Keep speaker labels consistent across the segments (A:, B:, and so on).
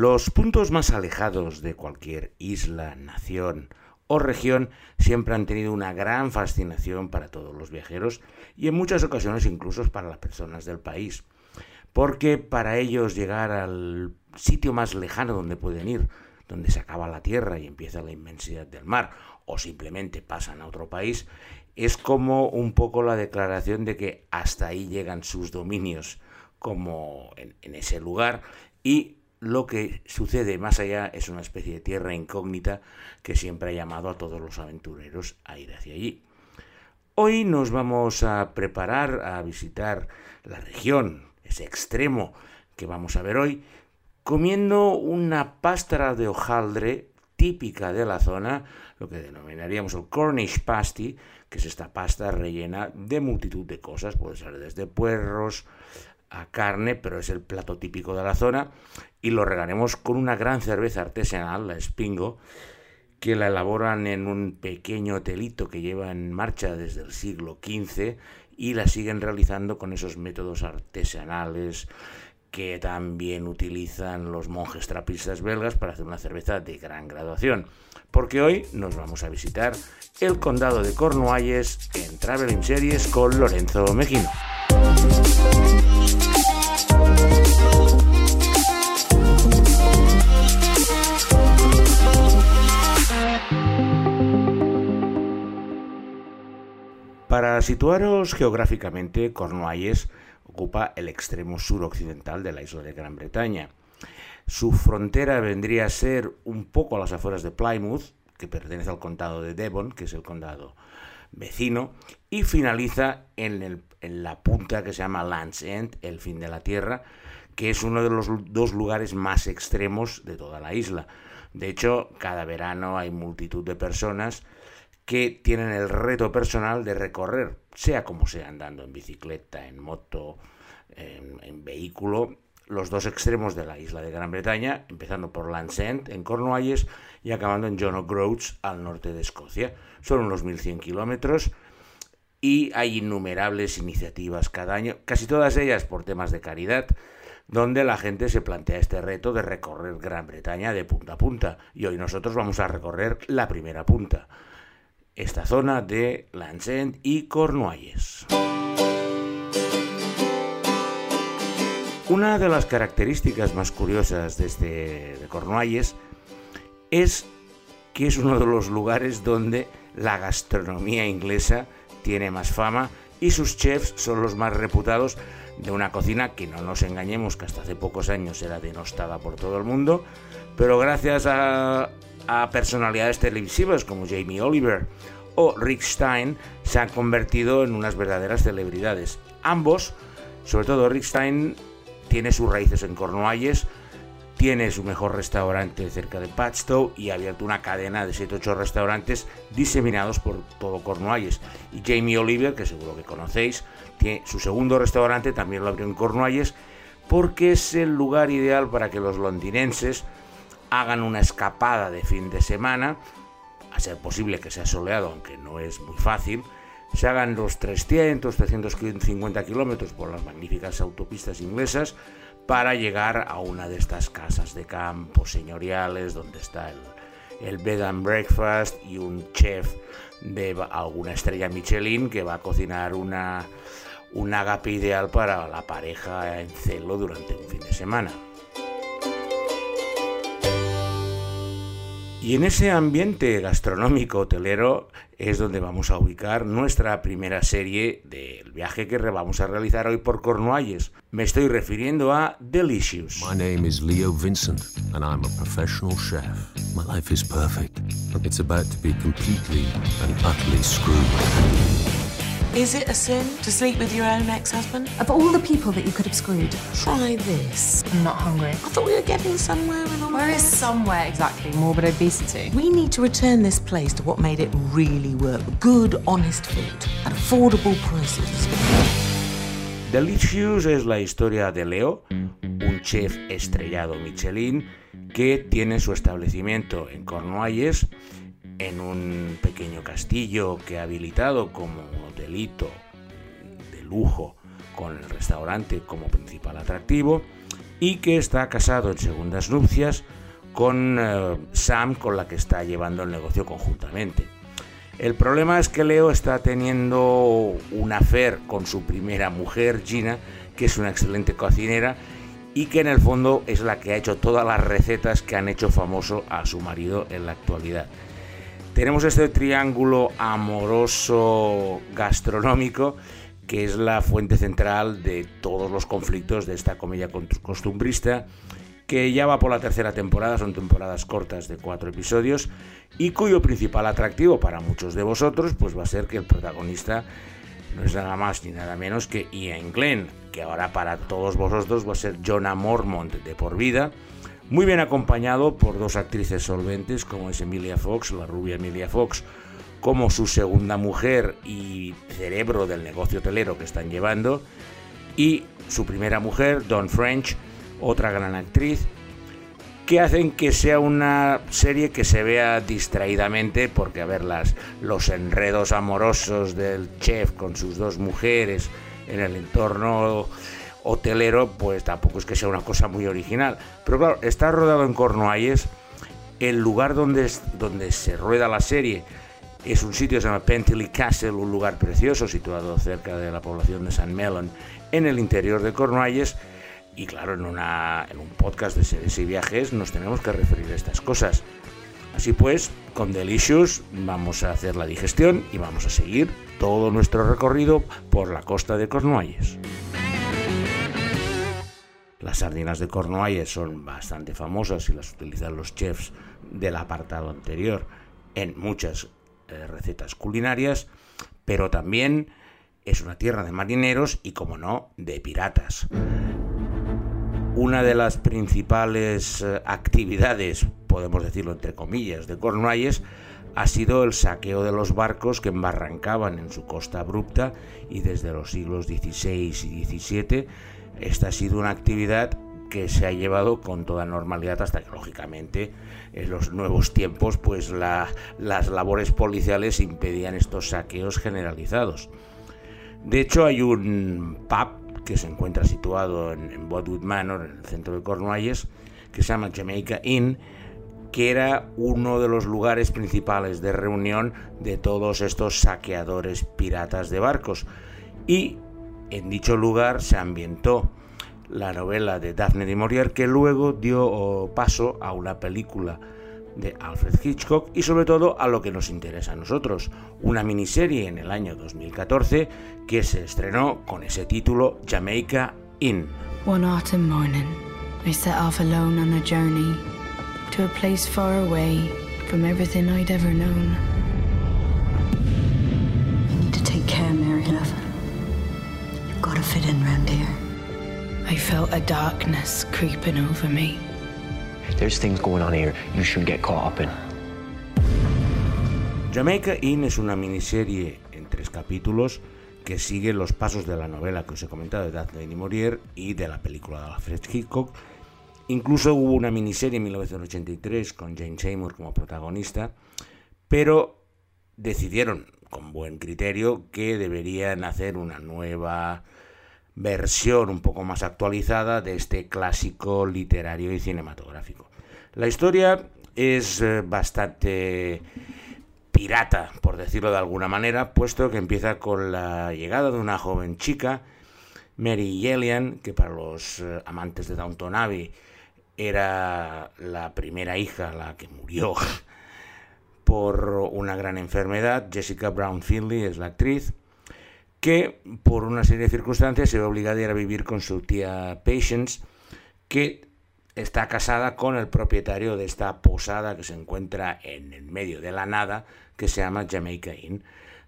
A: Los puntos más alejados de cualquier isla, nación o región siempre han tenido una gran fascinación para todos los viajeros y en muchas ocasiones incluso para las personas del país, porque para ellos llegar al sitio más lejano donde pueden ir, donde se acaba la tierra y empieza la inmensidad del mar, o simplemente pasan a otro país, es como un poco la declaración de que hasta ahí llegan sus dominios como en, en ese lugar y lo que sucede más allá es una especie de tierra incógnita que siempre ha llamado a todos los aventureros a ir hacia allí. Hoy nos vamos a preparar a visitar la región, ese extremo que vamos a ver hoy, comiendo una pasta de hojaldre típica de la zona, lo que denominaríamos el Cornish pasty, que es esta pasta rellena de multitud de cosas, puede ser desde puerros, a carne, pero es el plato típico de la zona, y lo regaremos con una gran cerveza artesanal, la Spingo, que la elaboran en un pequeño hotelito que lleva en marcha desde el siglo XV y la siguen realizando con esos métodos artesanales que también utilizan los monjes trapistas belgas para hacer una cerveza de gran graduación. Porque hoy nos vamos a visitar el condado de Cornualles en Traveling Series con Lorenzo Mejino. Para situaros geográficamente, Cornualles ocupa el extremo suroccidental de la isla de Gran Bretaña. Su frontera vendría a ser un poco a las afueras de Plymouth, que pertenece al condado de Devon, que es el condado vecino, y finaliza en, la punta que se llama Land's End, el fin de la tierra, que es uno de los dos lugares más extremos de toda la isla. De hecho, cada verano hay multitud de personas que tienen el reto personal de recorrer, sea como sea, andando en bicicleta, en moto, en, vehículo, los dos extremos de la isla de Gran Bretaña, empezando por Land's en Cornualles, y acabando en John O'Groats, al norte de Escocia. Son unos 1.100 kilómetros y hay innumerables iniciativas cada año, casi todas ellas por temas de caridad, donde la gente se plantea este reto de recorrer Gran Bretaña de punta a punta. Y hoy nosotros vamos a recorrer la primera punta esta zona de Land's y Cornualles. Una de las características más curiosas de, este, de Cornualles es que es uno de los lugares donde la gastronomía inglesa tiene más fama y sus chefs son los más reputados de una cocina que no nos engañemos que hasta hace pocos años era denostada por todo el mundo, pero gracias a, a personalidades televisivas como Jamie Oliver o Rick Stein se han convertido en unas verdaderas celebridades. Ambos, sobre todo Rick Stein, tiene sus raíces en Cornualles, tiene su mejor restaurante cerca de Padstow y ha abierto una cadena de 7-8 restaurantes diseminados por todo Cornualles. Y Jamie Oliver, que seguro que conocéis, tiene su segundo restaurante, también lo abrió en Cornualles, porque es el lugar ideal para que los londinenses hagan una escapada de fin de semana, a ser posible que sea soleado, aunque no es muy fácil, se hagan los 300, 350 kilómetros por las magníficas autopistas inglesas para llegar a una de estas casas de campo señoriales donde está el, bed and breakfast y un chef de alguna estrella Michelin que va a cocinar una, un agape ideal para la pareja en celo durante un fin de semana. Y en ese ambiente gastronómico hotelero es donde vamos a ubicar nuestra primera serie del viaje que vamos a realizar hoy por Cornualles. Me estoy refiriendo a Delicious.
B: My name is Leo Vincent and I'm a professional chef. My life is perfect. It's about to be completely and utterly screwed.
C: Is it a sin to sleep with your own ex-husband?
D: Of all the people that you could have screwed,
C: Try this.
D: I'm not hungry.
C: I thought we were getting somewhere in all
D: Where is
C: this.
D: somewhere exactly morbid obesity?
C: We need to return this place to what made it really work. Good, honest food at affordable prices.
A: Delicious es la historia de Leo, un chef estrellado Michelin que tiene su establecimiento en Cornualles en un pequeño castillo que ha habilitado como hotelito de lujo con el restaurante como principal atractivo y que está casado en segundas nupcias con eh, Sam, con la que está llevando el negocio conjuntamente. El problema es que Leo está teniendo un affair con su primera mujer, Gina, que es una excelente cocinera y que en el fondo es la que ha hecho todas las recetas que han hecho famoso a su marido en la actualidad. Tenemos este triángulo amoroso gastronómico que es la fuente central de todos los conflictos de esta comedia costumbrista que ya va por la tercera temporada, son temporadas cortas de cuatro episodios, y cuyo principal atractivo para muchos de vosotros pues va a ser que el protagonista no es nada más ni nada menos que Ian Glenn, que ahora para todos vosotros va a ser Jonah Mormont de por vida, muy bien acompañado por dos actrices solventes como es Emilia Fox, la rubia Emilia Fox, como su segunda mujer y cerebro del negocio hotelero que están llevando, y su primera mujer, Don French, otra gran actriz, que hacen que sea una serie que se vea distraídamente, porque a ver, las, los enredos amorosos del chef con sus dos mujeres en el entorno hotelero, pues tampoco es que sea una cosa muy original. Pero claro, está rodado en Cornualles, el lugar donde, donde se rueda la serie es un sitio que se llama Pentley Castle, un lugar precioso situado cerca de la población de San Mellon, en el interior de Cornualles, y claro, en, una, en un podcast de series y viajes nos tenemos que referir a estas cosas. Así pues, con Delicious vamos a hacer la digestión y vamos a seguir todo nuestro recorrido por la costa de Cornualles. Las sardinas de Cornualles son bastante famosas y las utilizan los chefs del apartado anterior en muchas eh, recetas culinarias, pero también es una tierra de marineros y, como no, de piratas. Una de las principales eh, actividades, podemos decirlo entre comillas, de Cornualles ha sido el saqueo de los barcos que embarrancaban en su costa abrupta y desde los siglos XVI y XVII esta ha sido una actividad que se ha llevado con toda normalidad hasta que lógicamente en los nuevos tiempos pues las labores policiales impedían estos saqueos generalizados. De hecho hay un pub que se encuentra situado en, en Manor, en el centro de Cornualles, que se llama Jamaica Inn, que era uno de los lugares principales de reunión de todos estos saqueadores piratas de barcos. Y en dicho lugar se ambientó la novela de Daphne de Maurier, que luego dio paso a una película de Alfred Hitchcock y sobre todo a lo que nos interesa a nosotros, una miniserie en el año 2014 que se estrenó con ese título Jamaica Inn.
E: One autumn morning, I set off alone on a journey to a place far away from everything I'd ever known.
F: To fit in round here.
E: I felt a darkness creeping over me.
G: There's things going on here you shouldn't get caught up in.
A: Jamaica Inn es una miniserie en tres capítulos que sigue los pasos de la novela que os he comentado de Daphne Maurier y de la película de Alfred Hitchcock. Incluso hubo una miniserie en 1983 con Jane Seymour como protagonista, pero decidieron con buen criterio que deberían hacer una nueva versión un poco más actualizada de este clásico literario y cinematográfico. La historia es eh, bastante pirata, por decirlo de alguna manera, puesto que empieza con la llegada de una joven chica, Mary Yelian, que para los eh, amantes de Downton Abbey era la primera hija, la que murió por una gran enfermedad. Jessica Brown Finley es la actriz que por una serie de circunstancias se ve obligada a ir a vivir con su tía Patience, que está casada con el propietario de esta posada que se encuentra en el medio de la nada, que se llama Jamaica Inn.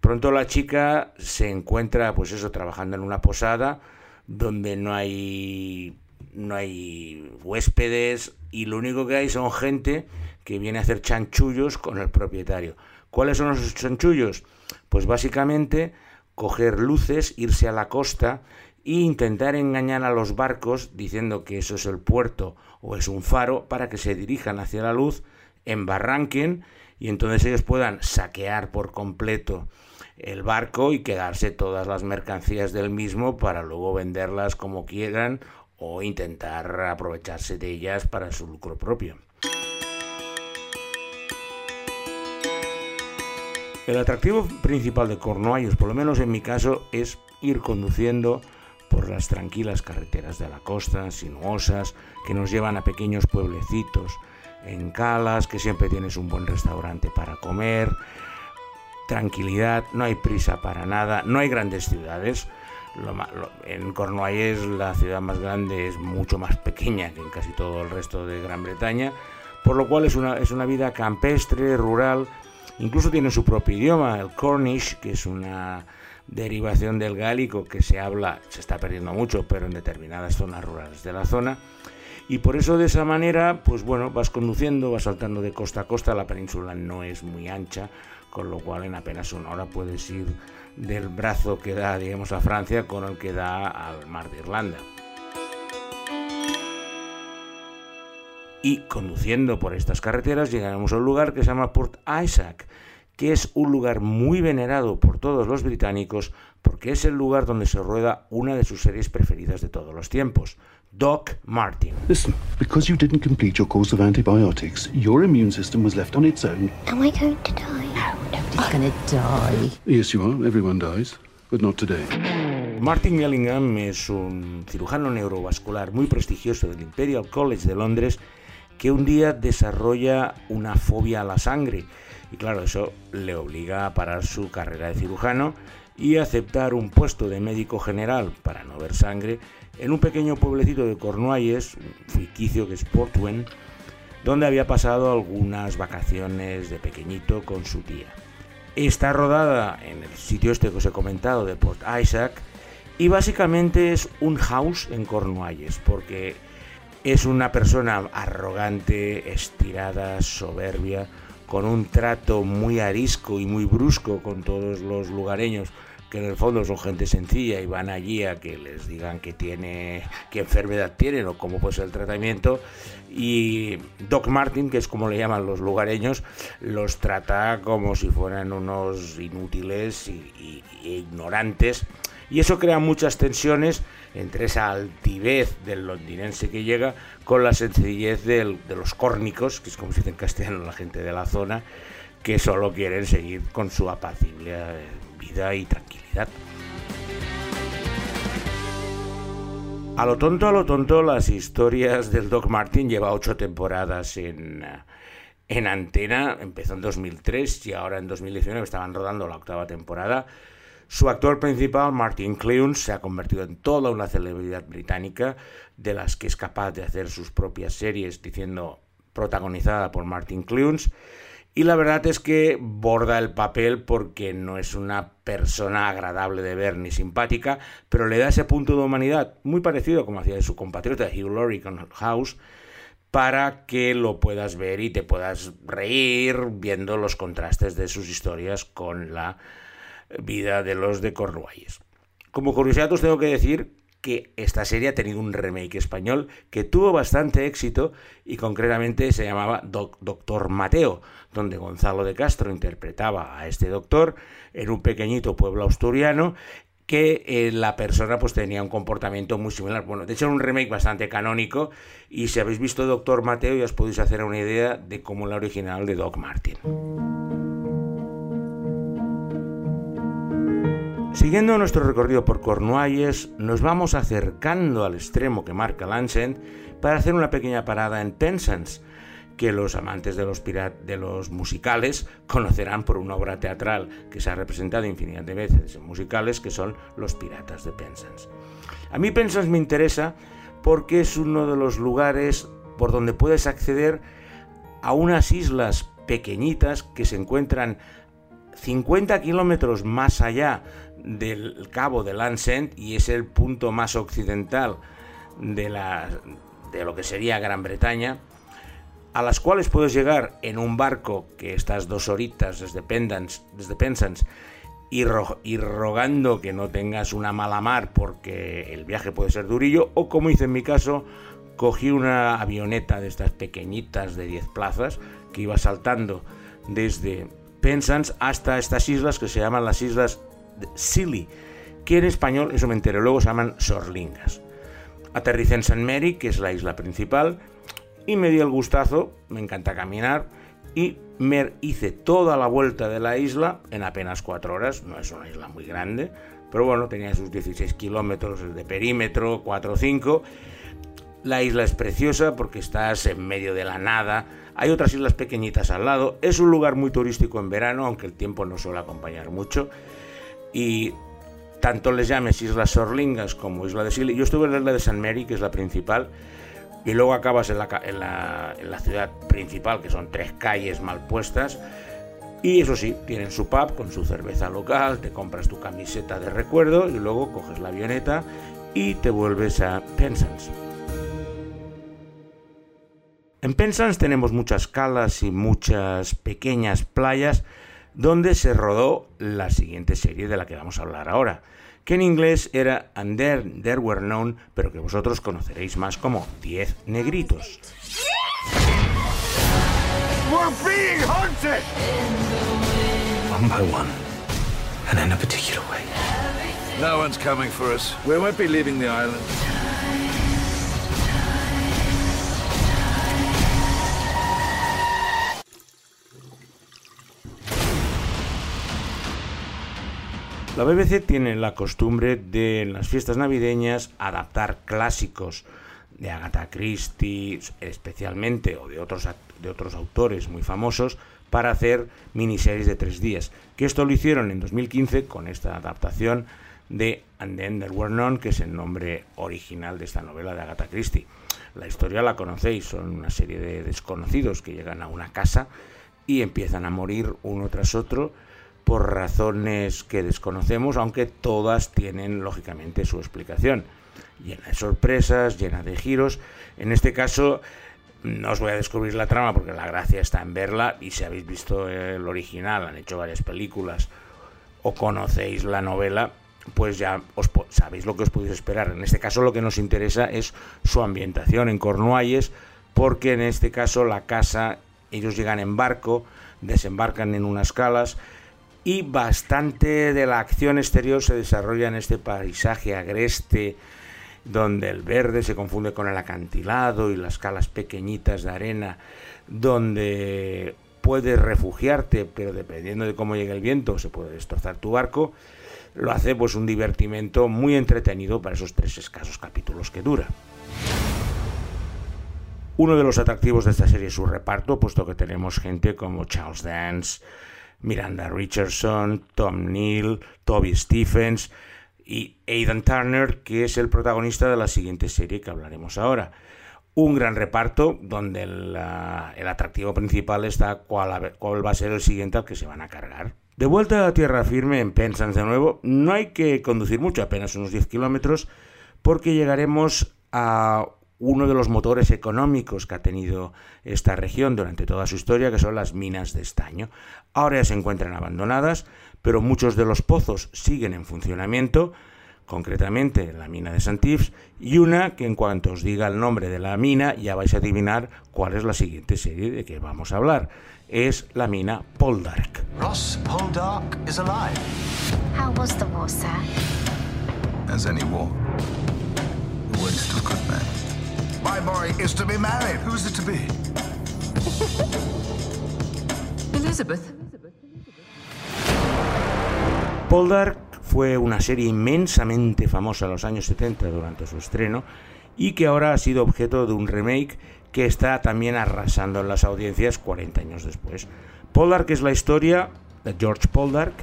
A: Pronto la chica se encuentra, pues eso, trabajando en una posada donde no hay no hay huéspedes y lo único que hay son gente que viene a hacer chanchullos con el propietario. ¿Cuáles son los chanchullos? Pues básicamente coger luces, irse a la costa e intentar engañar a los barcos diciendo que eso es el puerto o es un faro para que se dirijan hacia la luz, embarranquen y entonces ellos puedan saquear por completo el barco y quedarse todas las mercancías del mismo para luego venderlas como quieran o intentar aprovecharse de ellas para su lucro propio. El atractivo principal de Cornualles, por lo menos en mi caso, es ir conduciendo por las tranquilas carreteras de la costa, sinuosas, que nos llevan a pequeños pueblecitos, en Calas, que siempre tienes un buen restaurante para comer, tranquilidad, no hay prisa para nada, no hay grandes ciudades. en Cornualles la ciudad más grande es mucho más pequeña que en casi todo el resto de Gran Bretaña, por lo cual es una, es una vida campestre, rural, incluso tiene su propio idioma, el Cornish, que es una derivación del gálico que se habla, se está perdiendo mucho, pero en determinadas zonas rurales de la zona. Y por eso de esa manera, pues bueno, vas conduciendo, vas saltando de costa a costa, la península no es muy ancha, con lo cual en apenas una hora puedes ir del brazo que da, digamos, a Francia con el que da al mar de Irlanda. Y conduciendo por estas carreteras llegaremos a un lugar que se llama Port Isaac, que es un lugar muy venerado por todos los británicos porque es el lugar donde se rueda una de sus series preferidas de todos los tiempos, Doc Martin.
H: Listen, because you didn't complete your course of antibiotics, your immune system was left on its own.
I: Am I going to die? No,
C: nobody's going to die.
H: Yes, you are. Everyone dies, but not today.
A: Martin Mellingham es un cirujano neurovascular muy prestigioso del Imperial College de Londres que un día desarrolla una fobia a la sangre y claro, eso le obliga a parar su carrera de cirujano y aceptar un puesto de médico general para no ver sangre en un pequeño pueblecito de Cornualles, un ficticio que es Portwen, donde había pasado algunas vacaciones de pequeñito con su tía. Está rodada en el sitio este que os he comentado de Port Isaac y básicamente es un house en Cornualles porque es una persona arrogante, estirada, soberbia, con un trato muy arisco y muy brusco con todos los lugareños que en el fondo son gente sencilla y van allí a que les digan que tiene, qué enfermedad tienen o cómo puede ser el tratamiento. Y Doc Martin, que es como le llaman los lugareños, los trata como si fueran unos inútiles y, ignorantes. Y eso crea muchas tensiones entre esa altivez del londinense que llega con la sencillez de los córnicos, que es como se dice en castellano la gente de la zona, que solo quieren seguir con su apacible eh, vida y tranquilidad. A lo tonto, a lo tonto, las historias del Doc Martin lleva ocho temporadas en, eh, en antena, empezó en 2003 y ahora en 2019 estaban rodando la octava temporada. Su actor principal, Martin Clunes, se ha convertido en toda una celebridad británica de las que es capaz de hacer sus propias series, diciendo protagonizada por Martin Clunes. Y la verdad es que borda el papel porque no es una persona agradable de ver ni simpática, pero le da ese punto de humanidad muy parecido como hacía de su compatriota Hugh Laurie con House, para que lo puedas ver y te puedas reír viendo los contrastes de sus historias con la vida de los de Cornualles. Como curiosidad os tengo que decir que esta serie ha tenido un remake español que tuvo bastante éxito y concretamente se llamaba Doctor Mateo, donde Gonzalo de Castro interpretaba a este doctor en un pequeñito pueblo asturiano que eh, la persona pues tenía un comportamiento muy similar. Bueno, de hecho era un remake bastante canónico y si habéis visto Doctor Mateo ya os podéis hacer una idea de cómo la original de Doc Martin. Siguiendo nuestro recorrido por Cornualles, nos vamos acercando al extremo que marca Lancet para hacer una pequeña parada en Penzance, que los amantes de los, de los musicales conocerán por una obra teatral que se ha representado infinidad de veces en musicales, que son Los Piratas de Penzance. A mí Penzance me interesa porque es uno de los lugares por donde puedes acceder a unas islas pequeñitas que se encuentran 50 kilómetros más allá del cabo de Lancet y es el punto más occidental de, la, de lo que sería Gran Bretaña, a las cuales puedes llegar en un barco que estas dos horitas desde, Pendance, desde Penzance y, rogando que no tengas una mala mar porque el viaje puede ser durillo, o como hice en mi caso, cogí una avioneta de estas pequeñitas de 10 plazas que iba saltando desde Penzance hasta estas islas que se llaman las islas Silly, que en español, eso me enteré luego, se llaman sorlingas. Aterricé en San Mary, que es la isla principal, y me di el gustazo, me encanta caminar, y me hice toda la vuelta de la isla en apenas cuatro horas, no es una isla muy grande, pero bueno, tenía sus 16 kilómetros de perímetro, 4 o 5. La isla es preciosa porque estás en medio de la nada, hay otras islas pequeñitas al lado, es un lugar muy turístico en verano, aunque el tiempo no suele acompañar mucho, y tanto les llames Islas Sorlingas como Isla de Sile. Yo estuve en la isla de San Mary, que es la principal, y luego acabas en la, ciudad principal, que son tres calles mal puestas. Y eso sí, tienen su pub con su cerveza local, te compras tu camiseta de recuerdo y luego coges la avioneta y te vuelves a Penzance. En Penzance tenemos muchas calas y muchas pequeñas playas donde se rodó la siguiente serie de la que vamos a hablar ahora que en inglés era And There, There Were Known, pero que vosotros conoceréis más como Diez Negritos.
I: We're being hunted!
J: One by one, and in a particular way.
I: No one's coming for us. We won't be leaving the island.
A: La BBC tiene la costumbre de en las fiestas navideñas adaptar clásicos de Agatha Christie especialmente o de otros, de otros autores muy famosos para hacer miniseries de tres días. Que esto lo hicieron en 2015 con esta adaptación de And Then There Were None, que es el nombre original de esta novela de Agatha Christie. La historia la conocéis, son una serie de desconocidos que llegan a una casa y empiezan a morir uno tras otro por razones que desconocemos, aunque todas tienen lógicamente su explicación. Llena de sorpresas, llena de giros. En este caso, no os voy a descubrir la trama porque la gracia está en verla y si habéis visto el original, han hecho varias películas o conocéis la novela, pues ya os sabéis lo que os podéis esperar. En este caso lo que nos interesa es su ambientación en Cornualles, porque en este caso la casa, ellos llegan en barco, desembarcan en unas calas y bastante de la acción exterior se desarrolla en este paisaje agreste donde el verde se confunde con el acantilado y las calas pequeñitas de arena donde puedes refugiarte pero dependiendo de cómo llegue el viento se puede destrozar tu barco lo hace pues un divertimento muy entretenido para esos tres escasos capítulos que dura. Uno de los atractivos de esta serie es su reparto puesto que tenemos gente como Charles Dance Miranda Richardson, Tom Neal, Toby Stephens y Aidan Turner, que es el protagonista de la siguiente serie que hablaremos ahora. Un gran reparto donde el, atractivo principal está cuál, cuál va a ser el siguiente al que se van a cargar. De vuelta a tierra firme en Penzance de nuevo, no hay que conducir mucho, apenas unos 10 kilómetros, porque llegaremos a uno de los motores económicos que ha tenido esta región durante toda su historia, que son las minas de estaño. Ahora ya se encuentran abandonadas, pero muchos de los pozos siguen en funcionamiento, concretamente la mina de Santifs, y una que en cuanto os diga el nombre de la mina ya vais a adivinar cuál es la siguiente serie de que vamos a hablar. Es la mina Poldark.
K: Ross Poldark is alive.
L: How was the war, sir?
K: As any war. The word still good, man. My boy is to be married. Who's it to be?
L: Elizabeth.
A: Poldark fue una serie inmensamente famosa en los años 70 durante su estreno y que ahora ha sido objeto de un remake que está también arrasando en las audiencias 40 años después. Poldark es la historia de George Poldark,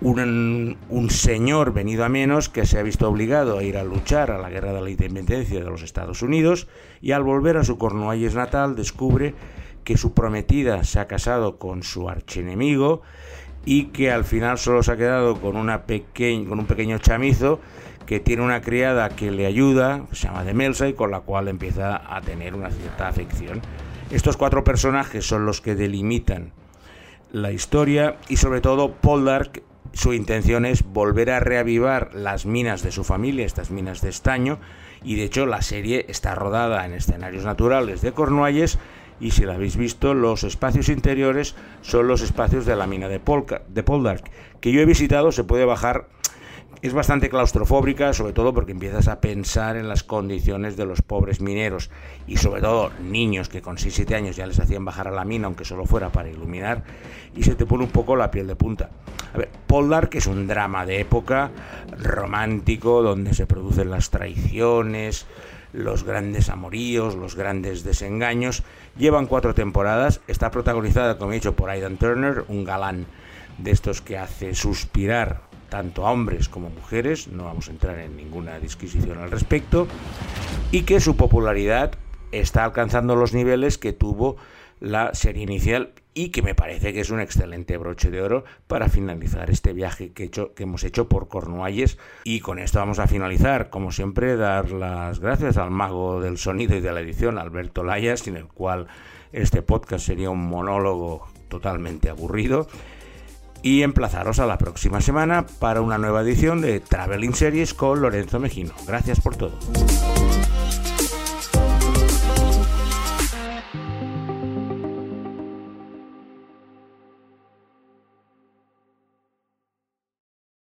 A: un, señor venido a menos que se ha visto obligado a ir a luchar a la guerra de la independencia de los Estados Unidos y al volver a su Cornualles natal descubre que su prometida se ha casado con su archienemigo y que al final solo se ha quedado con, una con un pequeño chamizo que tiene una criada que le ayuda, se llama Demelsa, y con la cual empieza a tener una cierta afección. Estos cuatro personajes son los que delimitan la historia y sobre todo Poldark su intención es volver a reavivar las minas de su familia, estas minas de estaño, y de hecho la serie está rodada en escenarios naturales de Cornualles y si la habéis visto, los espacios interiores son los espacios de la mina de, de Poldark, que yo he visitado, se puede bajar Es bastante claustrofóbica, sobre todo porque empiezas a pensar en las condiciones de los pobres mineros y sobre todo niños que con 6-7 años ya les hacían bajar a la mina, aunque solo fuera para iluminar, y se te pone un poco la piel de punta. A ver, es un drama de época romántico donde se producen las traiciones, los grandes amoríos, los grandes desengaños. Llevan cuatro temporadas, está protagonizada, como he dicho, por Aidan Turner, un galán de estos que hace suspirar tanto a hombres como mujeres, no vamos a entrar en ninguna disquisición al respecto, y que su popularidad está alcanzando los niveles que tuvo la serie inicial y que me parece que es un excelente broche de oro para finalizar este viaje que, hemos hecho por Cornualles. Y con esto vamos a finalizar, como siempre, dar las gracias al mago del sonido y de la edición, Alberto Layas, sin el cual este podcast sería un monólogo totalmente aburrido y emplazaros a la próxima semana para una nueva edición de Traveling Series con Lorenzo Mejino. Gracias por todo.